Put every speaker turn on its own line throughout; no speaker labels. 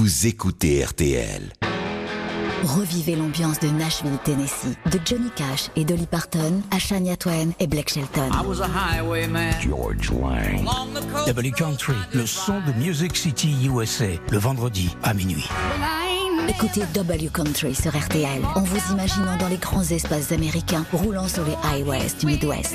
vous écoutez RTL.
Revivez l'ambiance de Nashville, Tennessee, de Johnny Cash et Dolly Parton à Shania Twain et Blake Shelton.
George Lang.
W Country, le son de Music City USA, le vendredi à minuit.
Écoutez W Country sur RTL en vous imaginant dans les grands espaces américains roulant sur les highways du Midwest.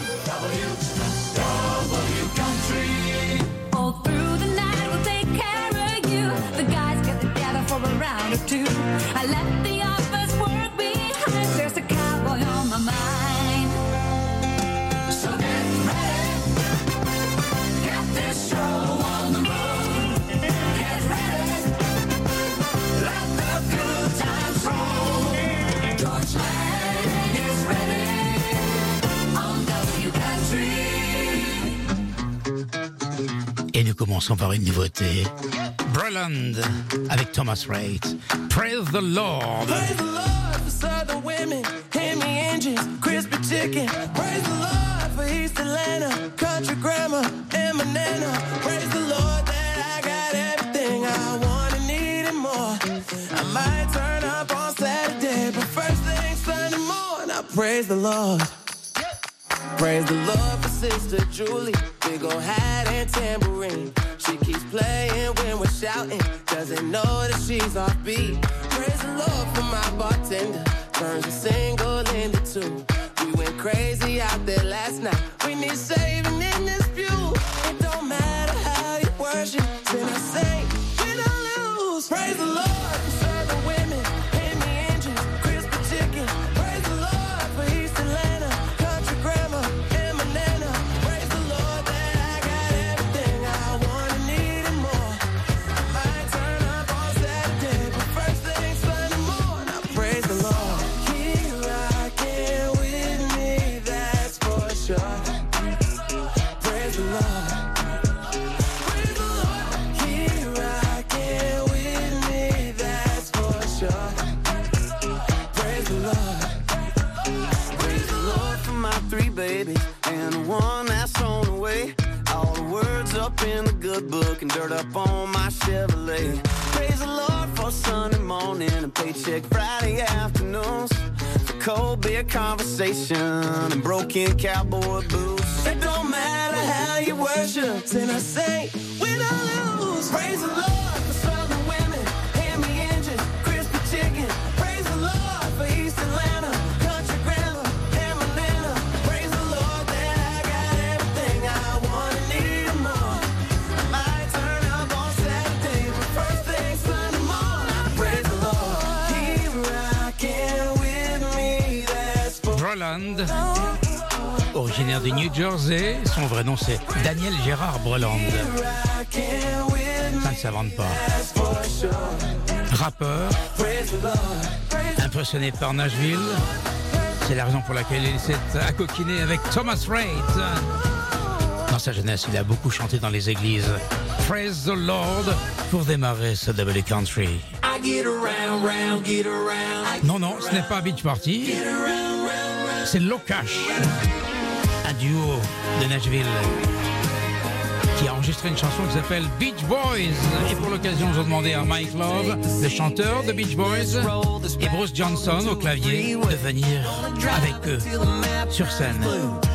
Commençons par une nouveauté. Breland avec Thomas Rhett. Praise the Lord.
Praise the Lord for Southern women, Hemi engines, crispy chicken. Praise the Lord for East Atlanta, country grammar, and. Praise the Lord that I got everything I want and need and more. I might turn up on Saturday, but first thing Sunday morning, I praise the Lord. Praise the Lord for Sister Julie, big ol' hat and tambourine. She keeps playing when we're shouting, doesn't know that she's off beat. Praise the Lord for my bartender, turns a single into two. We went crazy out there last night. We need saving in this pew. It don't matter how you worship, sin or saint, win or lose. Praise the Lord and dirt up on my Chevrolet. Praise the Lord for Sunday morning and paycheck Friday afternoons. For cold beer conversation and broken cowboy boots. It don't matter how you worship, sin or saint, win or lose. Praise the Lord
Breland, originaire du New Jersey. Son vrai nom c'est Daniel Gérard Breland. Ça ne s'invente pas. Rappeur, impressionné par Nashville. C'est la raison pour laquelle il s'est accoquiné avec Thomas Raitt. Dans sa jeunesse, il a beaucoup chanté dans les églises. Praise the Lord pour démarrer ce double country. Non, non, ce n'est pas Beach Party. C'est Locash, un duo de Nashville qui a enregistré une chanson qui s'appelle Beach Boys. Et pour l'occasion, ils ont demandé à Mike Love, le chanteur de Beach Boys, et Bruce Johnson au clavier, de venir avec eux sur scène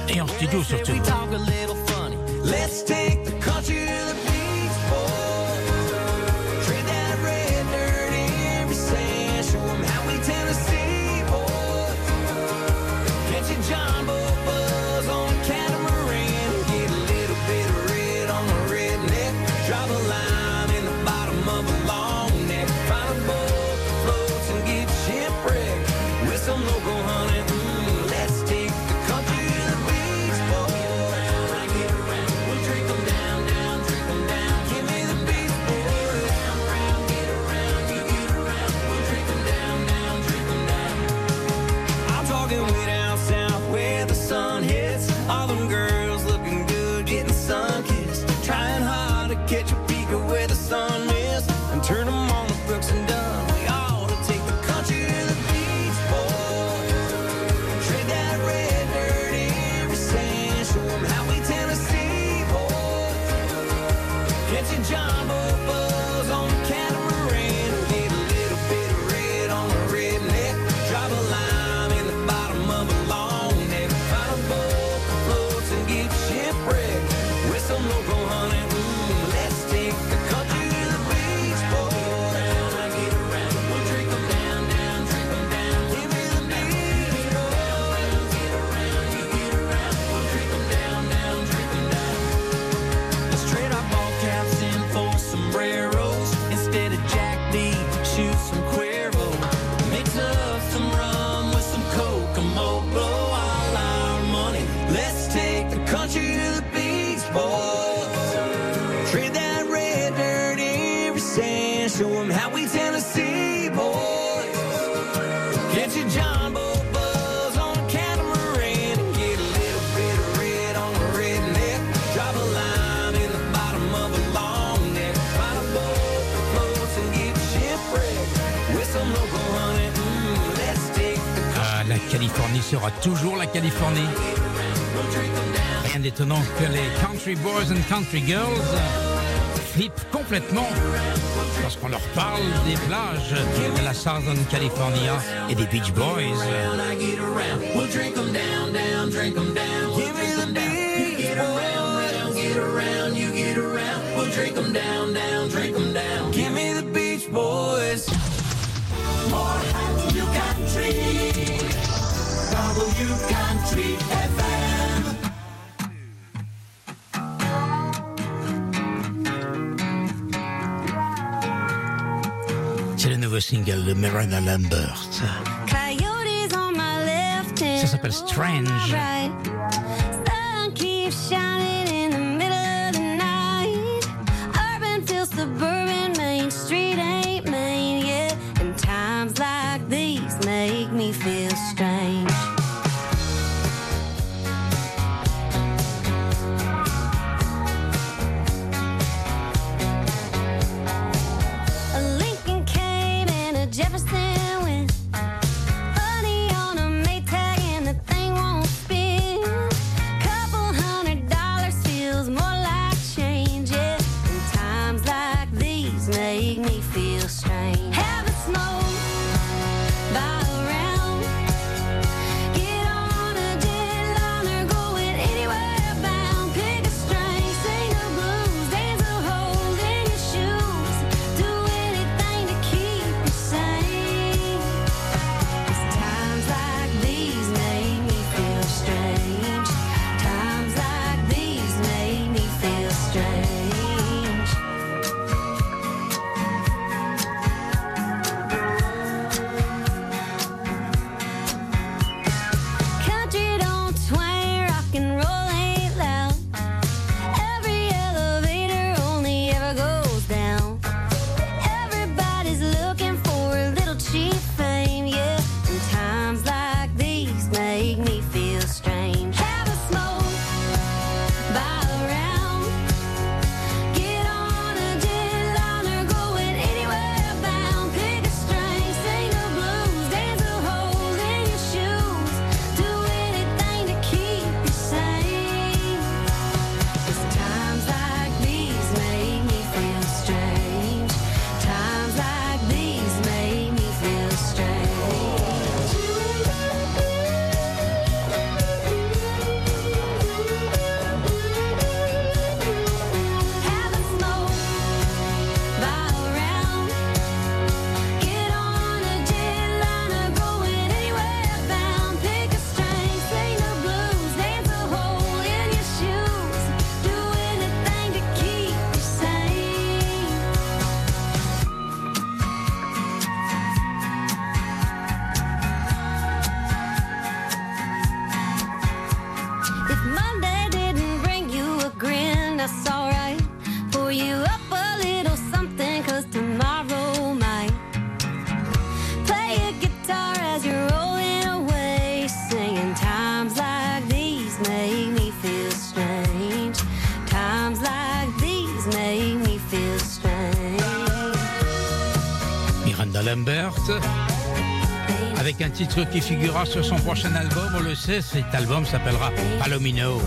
et en studio surtout.
Johnny. Rien d'étonnant que les Country Boys and Country Girls euh, flippent complètement lorsqu'on leur parle des plages de la Southern California et des Beach Boys. C'est le nouveau single de Miranda Lambert. Ça s'appelle Strange. titre qui figurera sur son prochain album, on le sait, cet album s'appellera Palomino.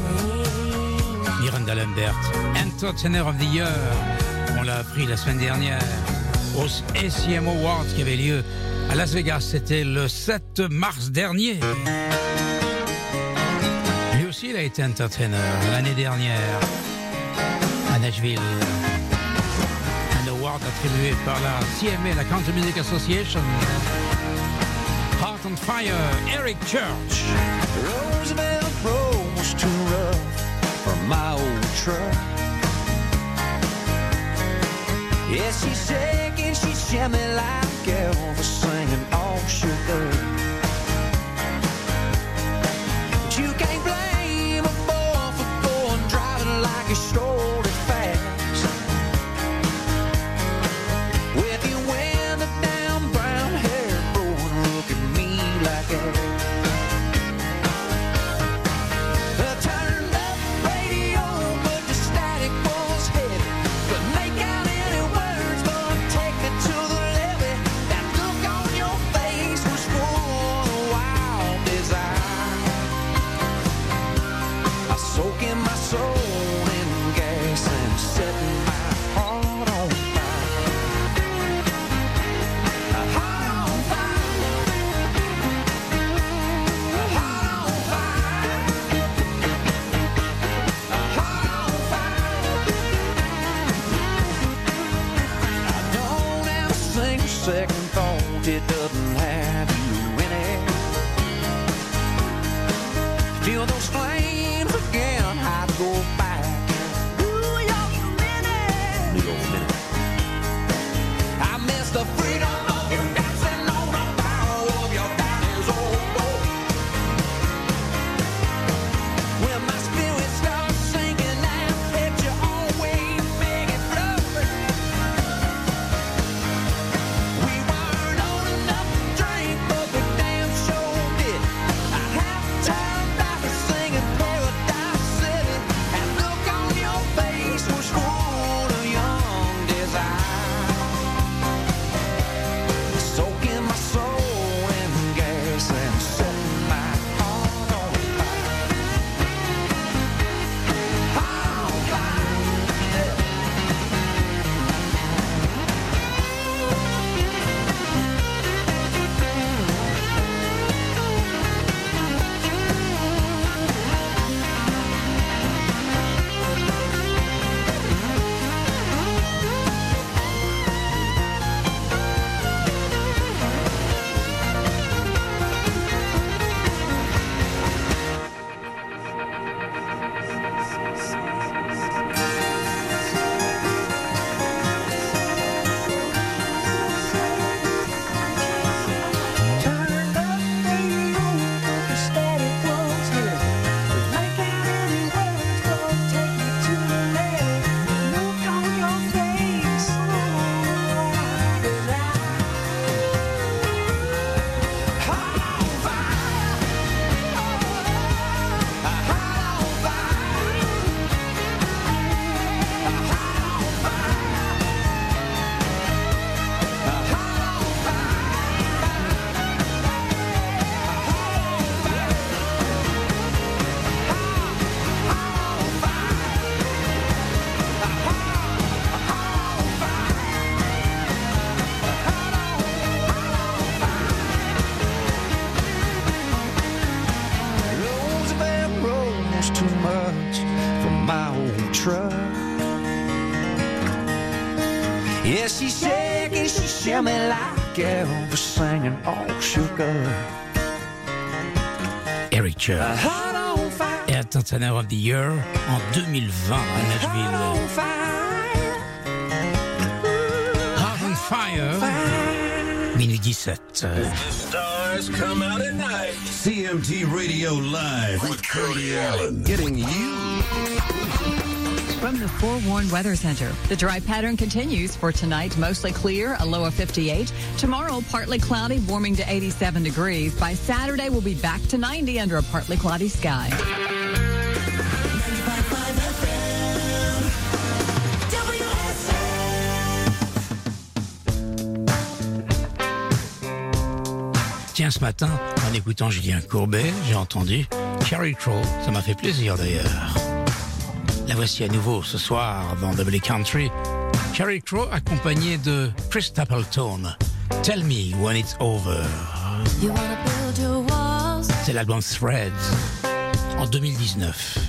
Miranda Lambert, Entertainer of the Year, on l'a appris la semaine dernière, aux ACM Awards qui avait lieu à Las Vegas, c'était le 7 mars dernier. Lui aussi, il a été entertainer l'année dernière à Nashville Un award attribué par la CMA, la Country Music Association. on Fire, Eric Church.
Roosevelt Road was too rough for my old truck. Yeah, she's shaking, she's jamming like Elvis singing all Sugar."
Eric Church. Et à of the Year en 2020 à Nashville. Heart on Fire, minute 17.
stars come out at night. CMT Radio Live with Cody Allen. Getting you.
from the Forewarned Weather Center. The dry pattern continues for tonight, mostly clear, a low of 58. Tomorrow, partly cloudy, warming to 87 degrees. By Saturday, we'll be back to 90 under a partly cloudy sky.
Tiens, ce matin, en écoutant Julien Courbet, j'ai entendu Sheryl Crow. Ça m'a fait plaisir d'ailleurs. voici à nouveau ce soir dans Double e Country. Carrie Crow accompagné de Chris Stapleton. Tell me when it's over. C'est l'album Threads en 2019.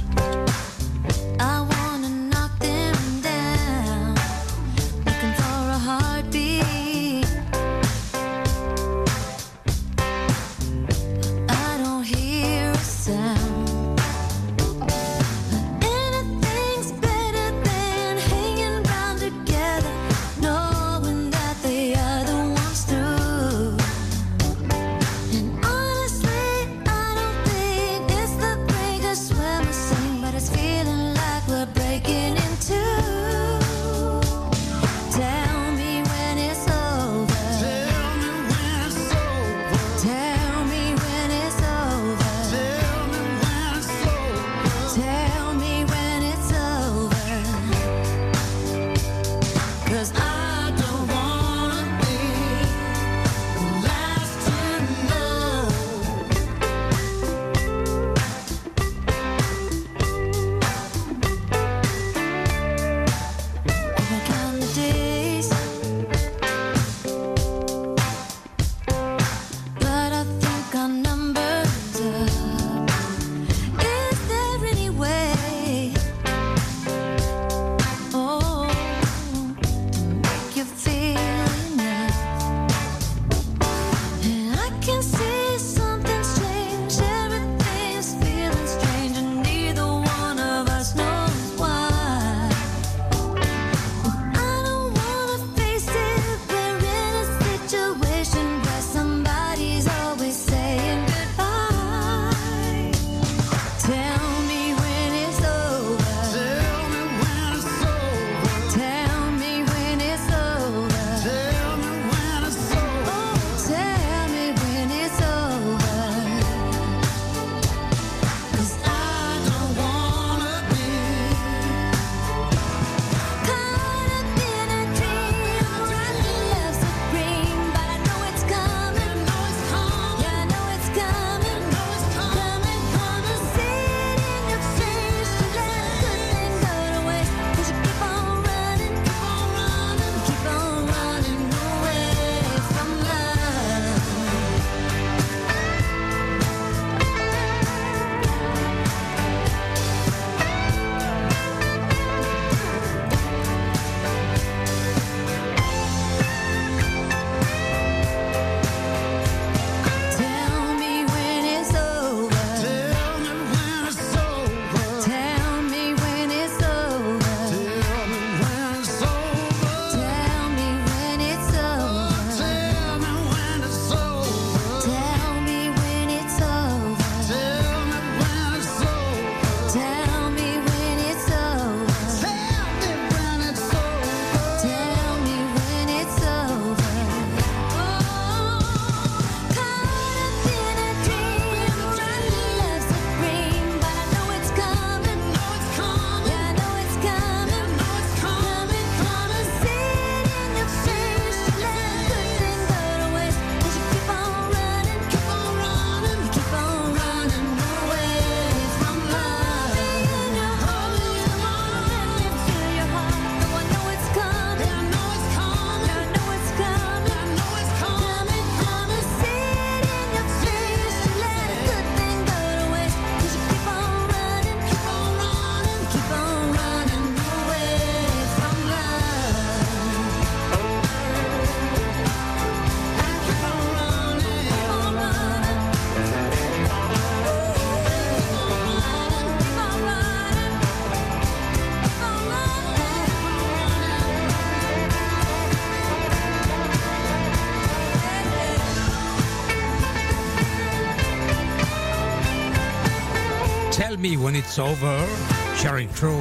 Tell Me When It's Over, Sheryl Crow,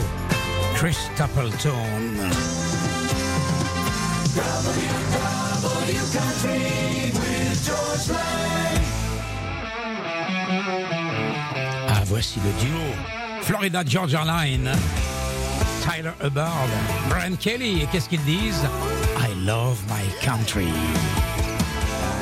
Chris
Stapleton. W, Country with George Lang. Ah, voici le duo Florida Georgia Line. Tyler Hubbard, Brian Kelley, et qu'est-ce qu'ils disent? I love my country.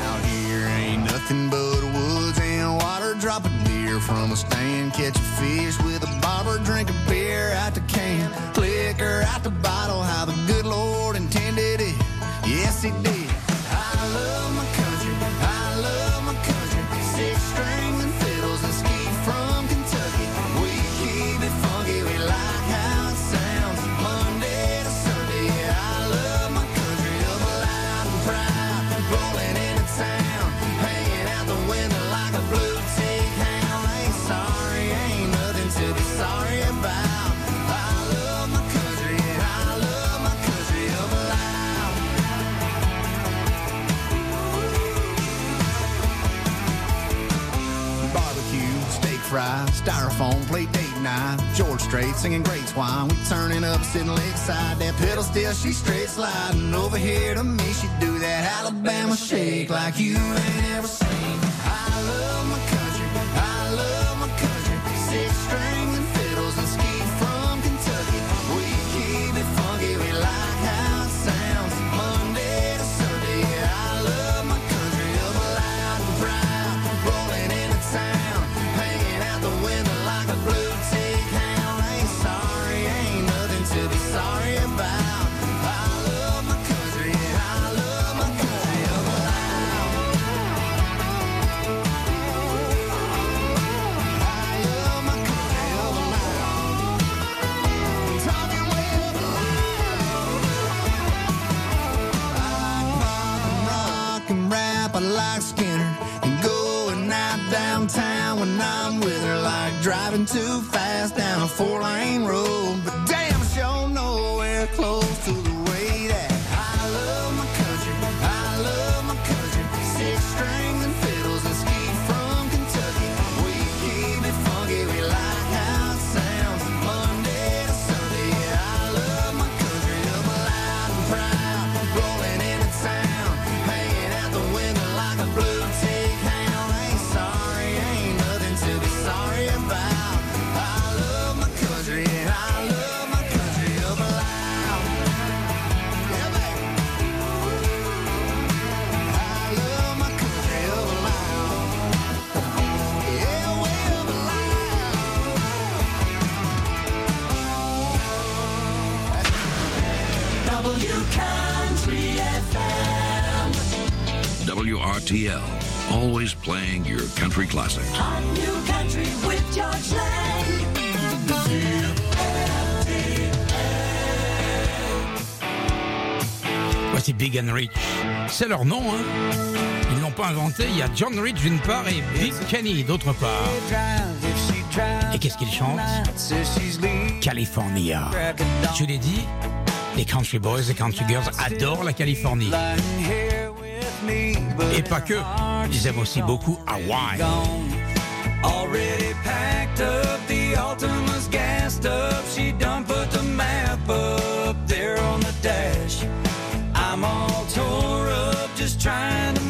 Out here ain't nothing but woods and water dropping from a stand, catch a fish with a bobber, drink a beer out the can, liquor out the bottle, how the good Lord intended it. Yes, he did. styrofoam, plate date night. George Strait singing great wine. We turning up, sitting lakeside. That pedal still, she straight sliding over here to me. She do that Alabama shake like you ain't ever seen.
c'est leur nom. Hein. Ils l'ont pas inventé. Il y a John Reed d'une part et Big Kenny d'autre part. Et qu'est-ce qu'ils chantent California. Je l'ai dit, les country boys et country girls adorent la Californie. Et pas que, ils aiment aussi beaucoup Hawaï.
Already packed up, the Ultima's gassed up, she done put the map up. just trying to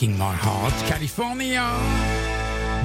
breaking my heart.
California.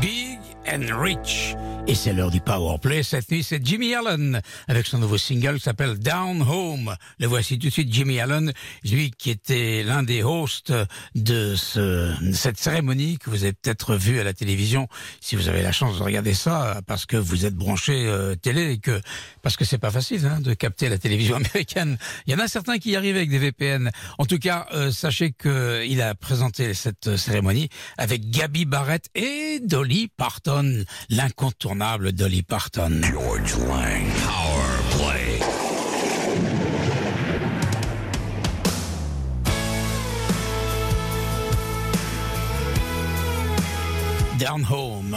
Big and rich. Et c'est l'heure du power play. Cette nuit, c'est Jimmy Allen avec son nouveau single qui s'appelle Down Home. Le voici tout de suite, Jimmy Allen, lui qui était l'un des hosts de, ce, cette cérémonie que vous avez peut-être vu à la télévision si vous avez la chance de regarder ça parce que vous êtes branché euh, télé et que parce que c'est pas facile hein, de capter la télévision américaine. Il y en a certains qui y arrivent avec des VPN. En tout cas, euh, sachez que il a présenté cette cérémonie avec Gabi Barrett et Dolly Parton, l'incontournable Dolly Parton.
George Lang. Power Play.
Down Home.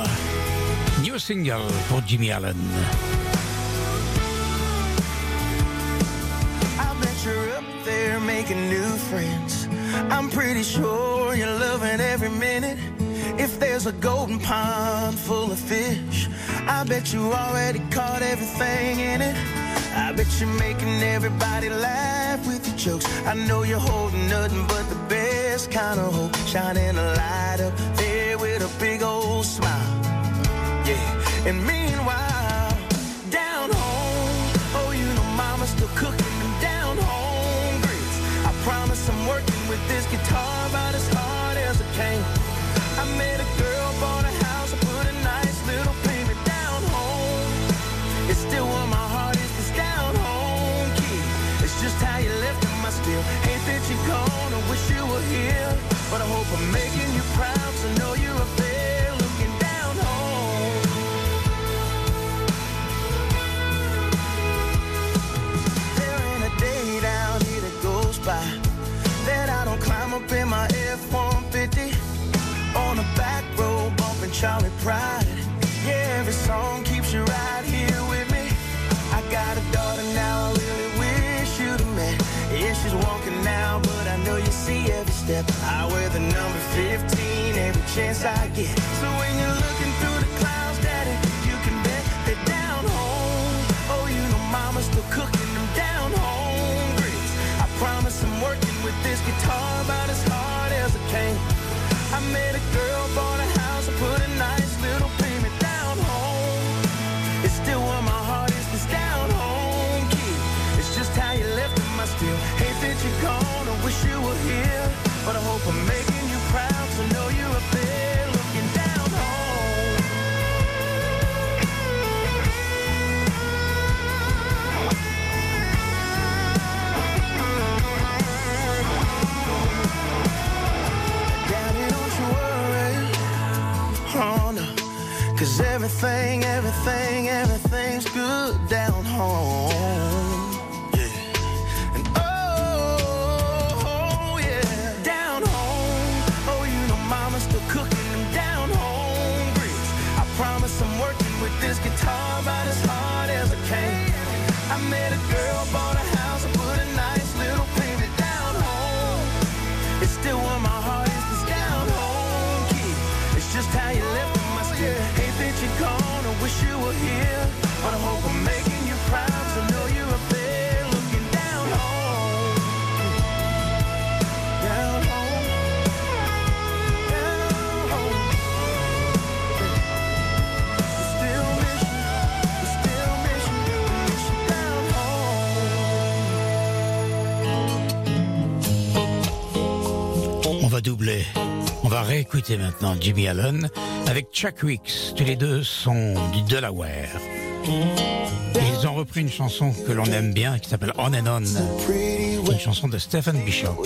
New single pour Jimmie Allen.
I bet you're up there making new friends. I'm pretty sure you're loving every minute. If there's a golden pond full of fish, I bet you already caught everything in it. I bet you're making everybody laugh with your jokes. I know you're holding nothing but the best kind of hope. Shining a light up there with a big old smile. Yeah, and meanwhile, down home, oh, you know mama's still cooking them down home grits. I promise I'm working with this guitar about as hard as I can. I met a girl, but I hope I'm making you proud. So know you're up there looking down home. There ain't a day down here that goes by that I don't climb up in my F-150 on a back road bumping Charley Pride. Yeah, every song keeps you right here with me. I got a daughter step. I wear the number 15 every chance I get. So when you're everything, everything, everything's good down home.
On va réécouter maintenant Jimmy Allen avec Chuck Wicks. Tous les deux sont du Delaware. Ils ont repris une chanson que l'on aime bien qui s'appelle On and On. Une chanson de Stephen Bishop.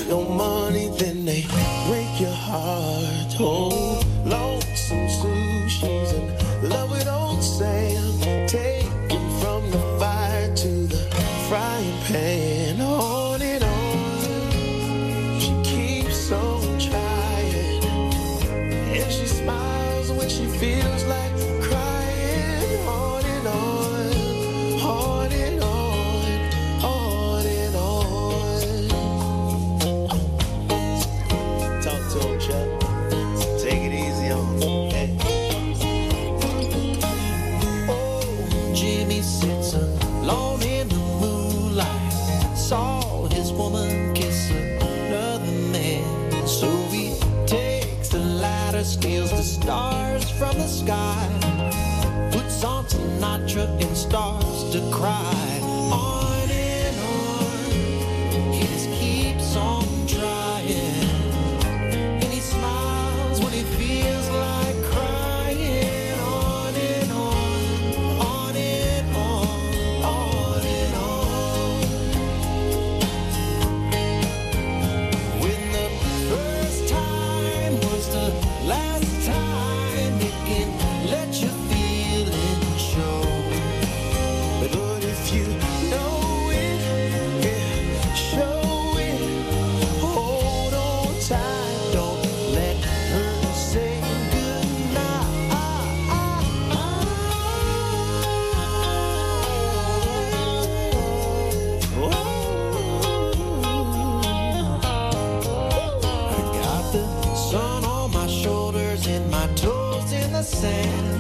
sand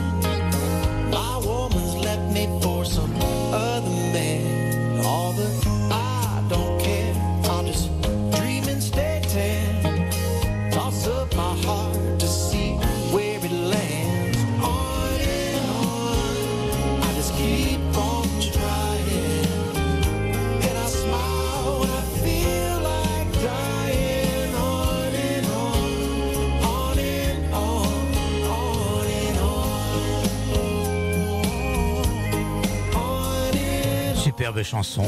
de chansons.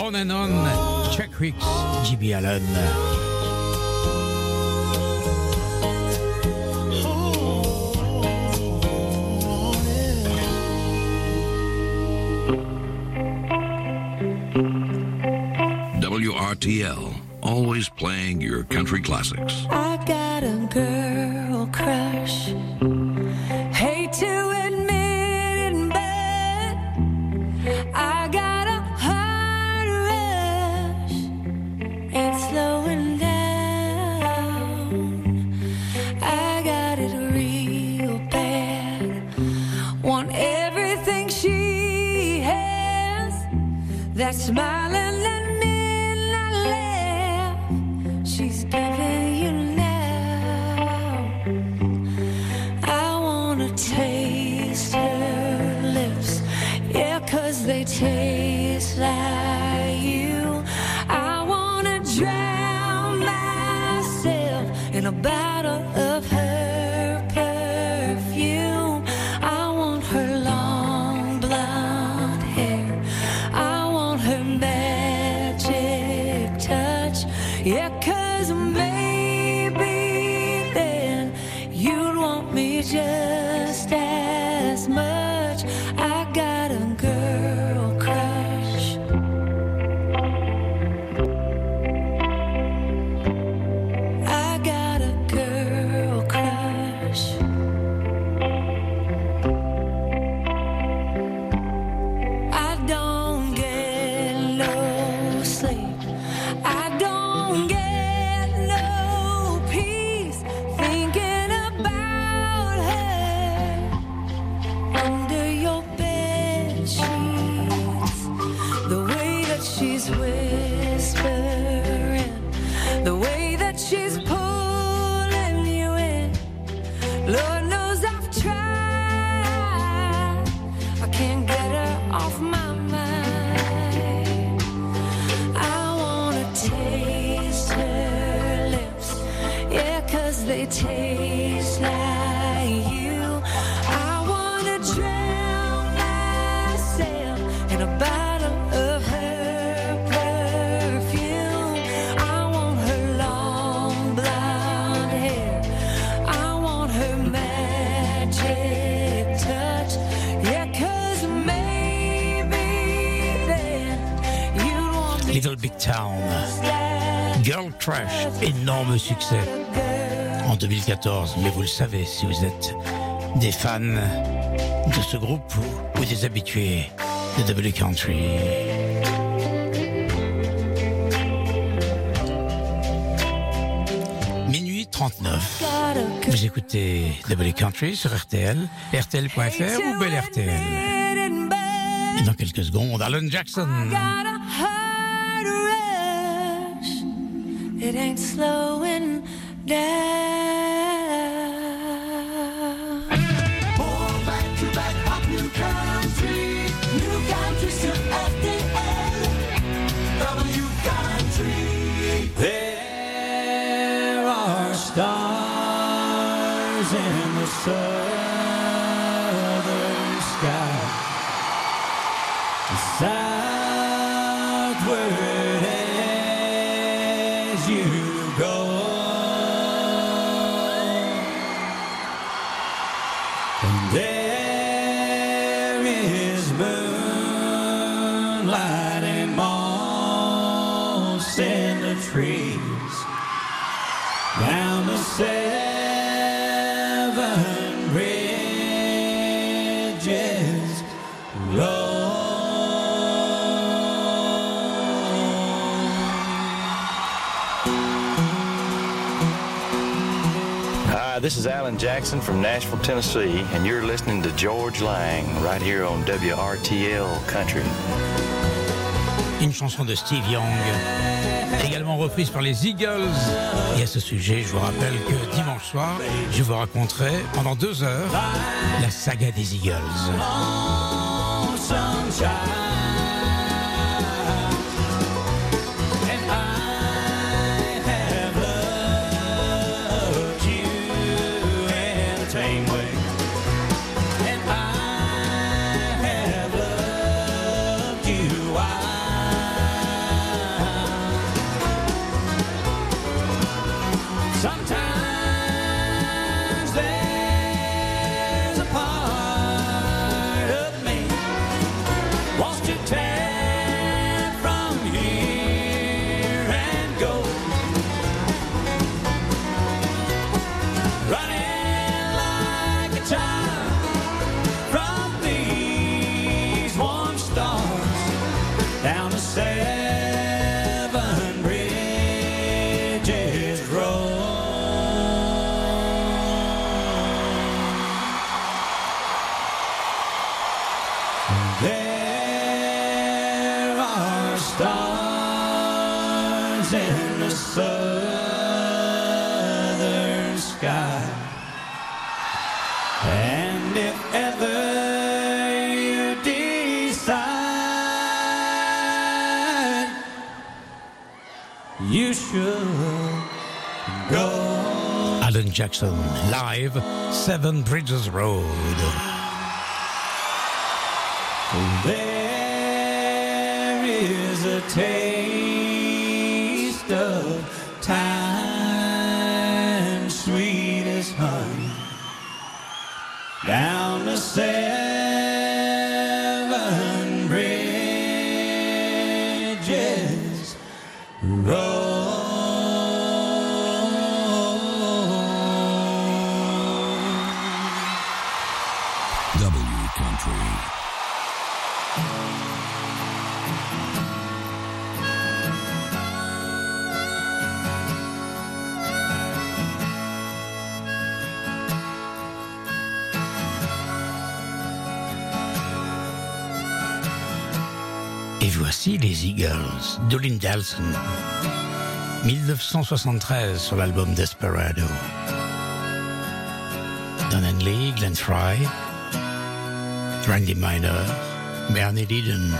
On and On,
Chuck Hicks, Jimmy Allen.
battle Girl
Trash, énorme succès en 2014. Mais vous le savez si vous êtes des fans de ce groupe ou des habitués de W Country. Minuit 39. Vous écoutez W Country sur RTL, RTL.fr ou Belle RTL. Et dans quelques secondes, Alan Jackson.
it ain't slowing down.
Rylan Jackson from Nashville, Tennessee, and you're listening to George Lang right here on WRTL Country.
Une chanson de Steve Young, également reprise par les Eagles. Et à ce sujet, je vous rappelle que dimanche soir, je vous raconterai pendant deux heures la saga des Eagles. Jackson, live, Seven Bridges Road.
There is a
tale. Crazy Girls de 1973 sur l'album Desperado. Don Henley, Glenn Fry, Randy Miner, Bernie Lydon.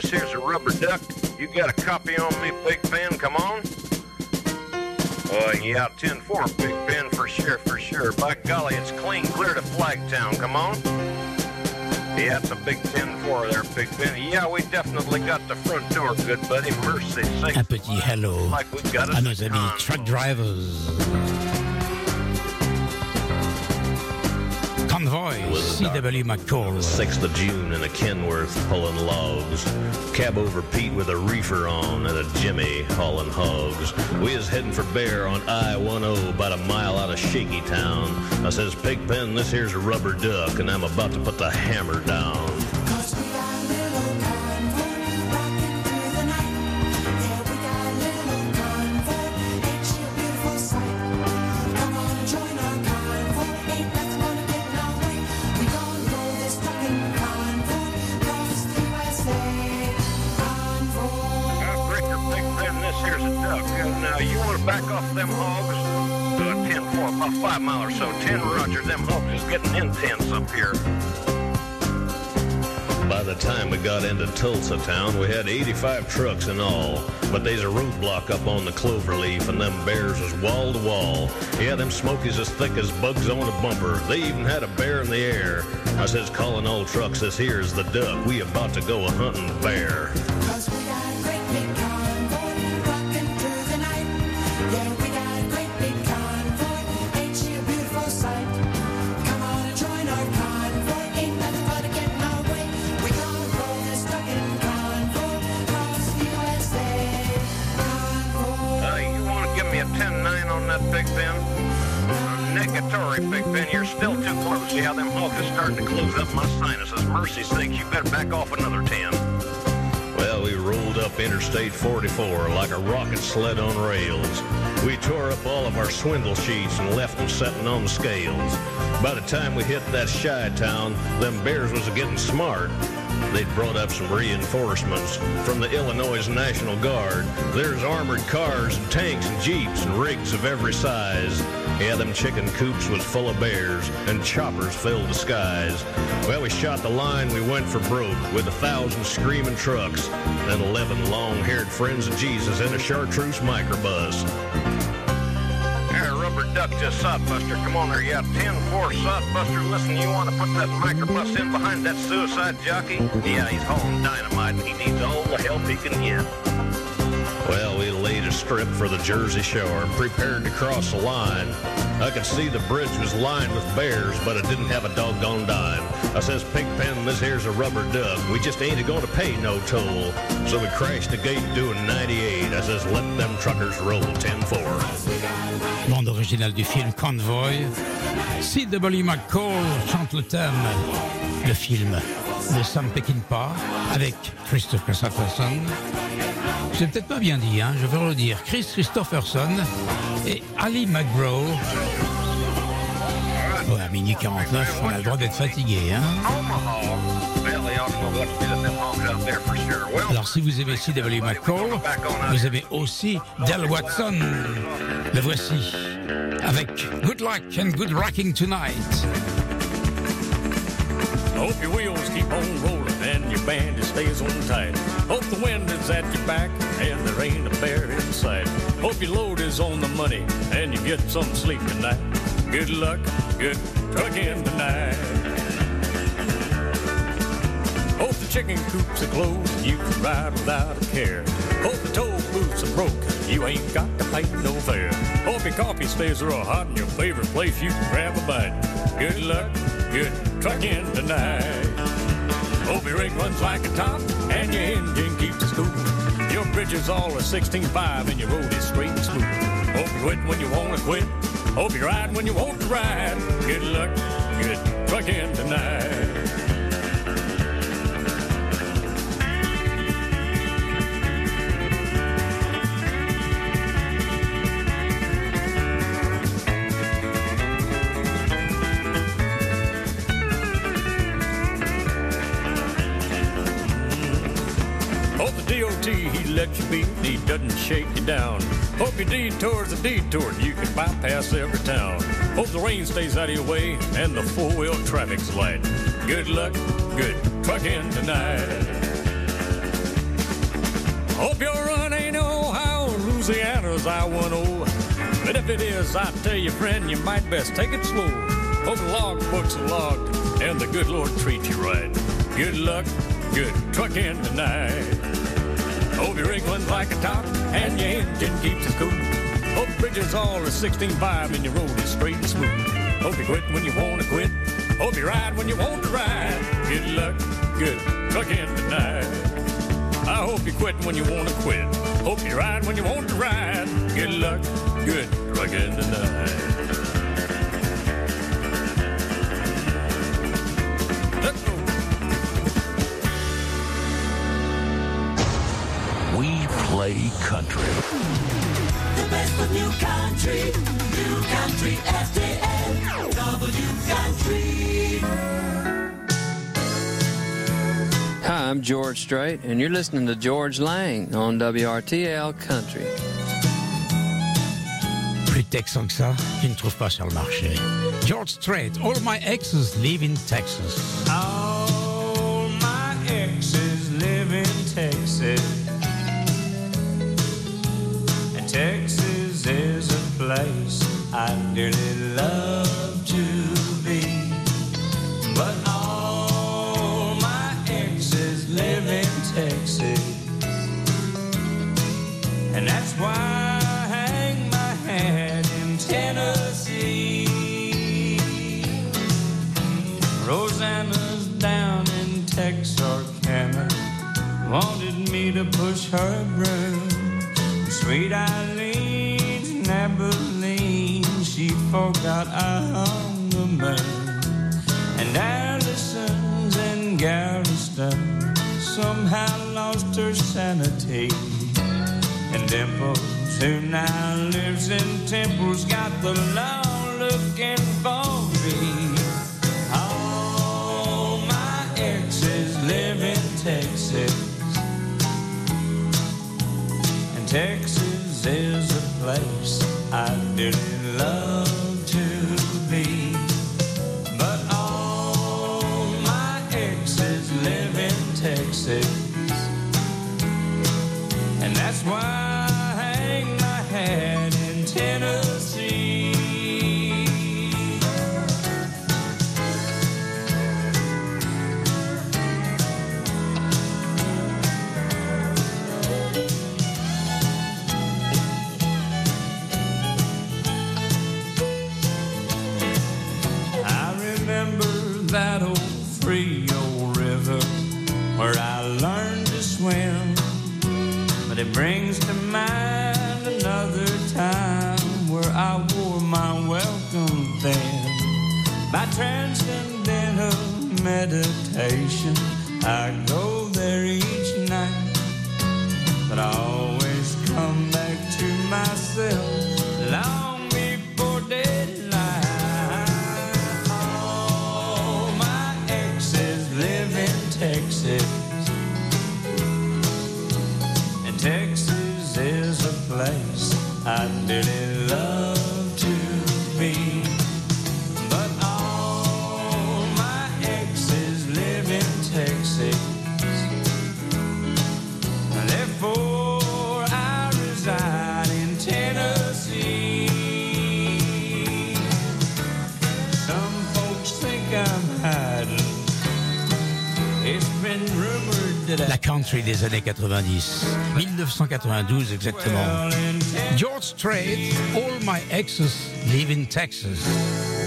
This here's a rubber duck. You got a copy on me, Big Ben? Come on. Uh, yeah, 10-4, Big Ben, for sure, for sure. By golly, it's clean clear to Flagtown. Come on. Yeah, it's a big 10-4 there, Big Ben. Yeah, we definitely got the front door, good buddy. Mercy sakes.
Un petit hello
Like we got
à nos amis truck drivers. Convoy, C.W. McCall.
6th of June in a Kenworth pulling logs. Cab over Pete with a reefer on and a Jimmy hauling hogs. We is heading for Bear on I-10 about a mile out of Shaky Town. I says, Pigpen, this here's a rubber duck and I'm about to put the hammer down.
Getting intense up here.
By the time we got into Tulsa town, we had 85 trucks in all. But there's a roadblock up on the cloverleaf, and them bears is wall to wall. Yeah, them smokies as thick as bugs on a bumper. They even had a bear in the air. I says, calling all trucks, this here's the duck. We about to go a hunting bear.
Uh, Big Ben. You're still too close. Yeah, them hogs is starting to close up my sinuses. Mercy sakes, you better back off another 10.
Well, we rolled up Interstate 44 like a rocket sled on rails. We tore up all of our swindle sheets and left them setting on the scales. By the time we hit that Chi-town, them bears was getting smart. They'd brought up some reinforcements from the Illinois National Guard. There's armored cars and tanks and jeeps and rigs of every size. Yeah, them chicken coops was full of bears and choppers filled the skies. Well, we shot the line, we went for broke with a thousand screaming trucks and eleven long-haired friends of Jesus in a chartreuse microbus.
Here, rubber duck just Sodbuster. Come on there, yeah, 10-4 Sodbuster. Listen, you want to put that microbus in behind that suicide jockey? Yeah, he's hauling dynamite and he needs all the help he can get.
Well, we laid a strip for the Jersey Shore and prepared to cross the line. I could see the bridge was lined with bears, but it didn't have a doggone dime. I says, Pigpen, this here's a rubber duck. We just ain't going to pay no toll. So we crashed the gate doing 98. I says, let them truckers roll 10-4.
Bande originale du film Convoy. C.W. McCall chante le thème. Le film de Sam Peckinpah avec Christopher Kristofferson. L'ai peut-être pas bien dit, hein, je vais le dire. Chris Christopherson et Ali McGraw. Ouais, à minuit 49, on a le droit d'être fatigué. Hein. Alors si vous aimez C.W. McCall, vous aimez aussi Del Watson. Le voici avec Good Luck and Good Rocking Tonight.
Hope your wheels keep on rolling and your bandage stays on tight. Hope the wind is at your back and there ain't a bear in sight. Hope your load is on the money and you get some sleep tonight. Good luck, good trucking tonight. Hope the chicken coops are closed and you can ride without a care. Hope the toll booths are broke, you ain't got to pay no fare. Hope your coffee stays real hot in your favorite place you can grab a bite. Good luck, good trucking tonight. Hope your rig runs like a top and your engine keeps it cool. Your bridge is all a 16.5 and your road is straight and smooth. Hope you quit when you want to quit. Hope you ride when you want to ride. Good luck, good trucking tonight. Doesn't shake you down. Hope your detour's a detour, you can bypass every town. Hope the rain stays out of your way and the four wheel traffic's light. Good luck, good trucking tonight. Hope your run ain't Ohio, Louisiana's I-10. But if it is, I tell you, friend, you might best take it slow. Hope the log books are logged and the good Lord treats you right. Good luck, good trucking tonight. Hope your rig runs like a top and your engine keeps it cool. Hope bridges all are 16.5 and your road is straight and smooth. Hope you quit when you want to quit. Hope you ride when you want to ride. Good luck, good trucking tonight. I hope you quit when you want to quit. Hope you ride when you want to ride. Good luck, good trucking tonight.
We play country.
The best of new country, new country FDN, W Country.
Hi, I'm George Strait, and you're listening to Georges Lang on WRTL Country.
Plus texan que ça, tu ne trouves pas sur le marché. George Strait, All My Exes Live in Texas.
All place I dearly love to be. But all my exes live in Texas. And that's why I hang my hat in Tennessee. Rosanna's down in Texarkana wanted me to push her broom. Sweet Abilene, she forgot I'm the man. And Allison's in Galveston somehow lost her sanity. And Dimples, who now lives in Temple's got the law looking for me. All my exes live in Texas. And Texas is a place I dearly love why I hang my hat meditation, I go there each night. But I always come back to myself long before daylight. All my exes live in Texas.
Années 90. 1992 exactement. George Strait, All My Exes Live in Texas.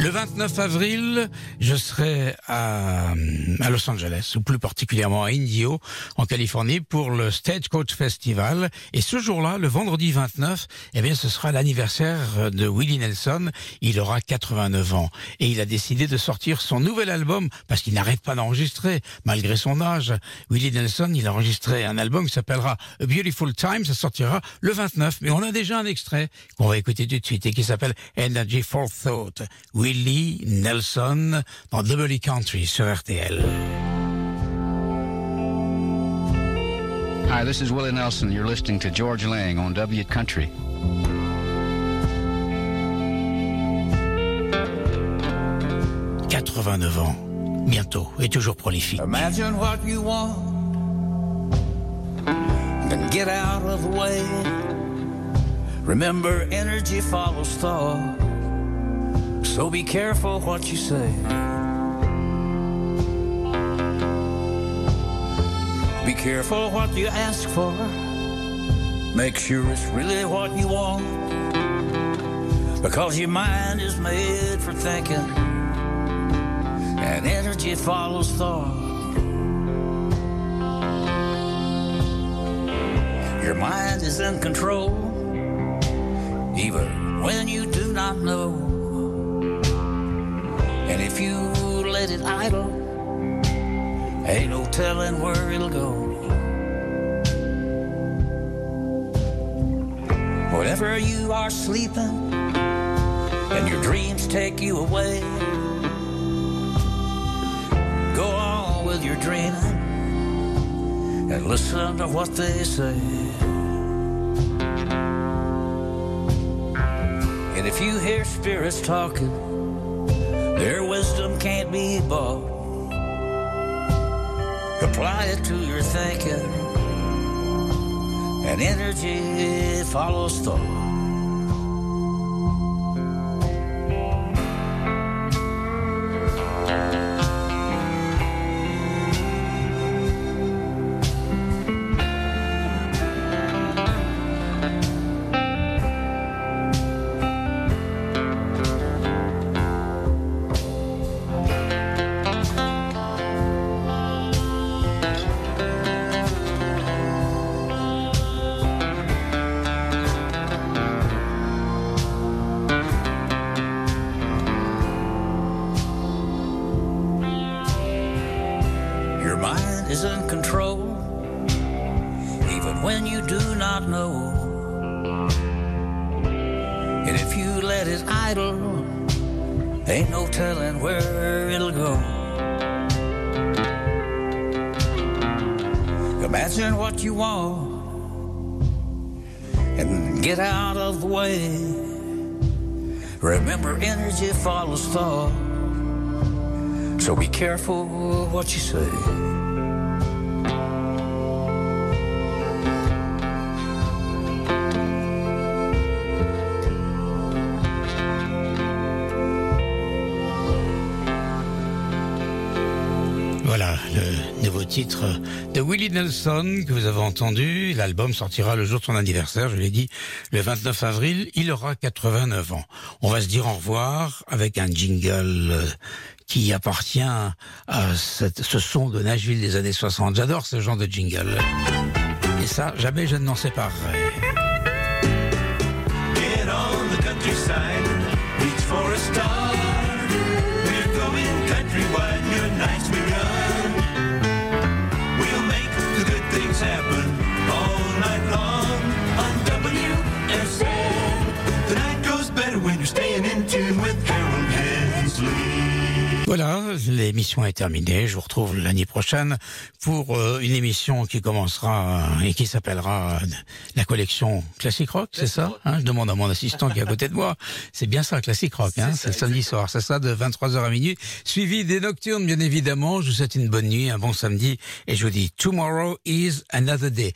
Le 29 avril, je serai à, Los Angeles, ou plus particulièrement à Indio, en Californie, pour le Stagecoach Festival. Et ce jour-là, le vendredi 29, eh bien, ce sera l'anniversaire de Willie Nelson. Il aura 89 ans. Et il a décidé de sortir son nouvel album, parce qu'il n'arrête pas d'enregistrer, malgré son âge. Willie Nelson, il a enregistré un album qui s'appellera A Beautiful Time. Ça sortira le 29. Mais on a déjà un extrait qu'on va écouter tout de suite et qui s'appelle Energy for Thought. Nelson dans Double Country sur RTL.
Hi, this is Willie Nelson. You're listening to George Lang on W Country.
« 89 ans, bientôt, et toujours prolifique.
Imagine what you want, then get out of the way. Remember, energy follows thought. So be careful what you say. Be careful what you ask for. Make sure it's really what you want. Because your mind is made for thinking, and energy follows thought. Your mind is in control, even when you do not know. If you let it idle, ain't no telling where it'll go. Whenever you are sleeping and your dreams take you away, go on with your dreaming and listen to what they say. And if you hear spirits talking, can't be bought. Apply it to your thinking, and energy follows thought. When you do not know. And if you let it idle, ain't no telling where it'll go. Imagine what you want and get out of the way. Remember, energy follows thought. So be careful what you say.
Titre de Willie Nelson que vous avez entendu. L'album sortira le jour de son anniversaire, je l'ai dit, le 29 avril. Il aura 89 ans. On va se dire au revoir avec un jingle euh, qui appartient à ce son de Nashville des années 60. J'adore ce genre de jingle. Et ça, jamais je ne m'en séparerai. Voilà, l'émission est terminée. Je vous retrouve l'année prochaine pour euh, une émission qui commencera euh, et qui s'appellera euh, la collection Classic Rock, c'est ça hein? Je demande à mon assistant qui est à côté de moi. C'est bien ça, Classic Rock. Hein? C'est samedi soir, c'est ça, de 23h à minuit. Suivi des nocturnes, bien évidemment. Je vous souhaite une bonne nuit, un bon samedi. Et je vous dis, tomorrow is another day.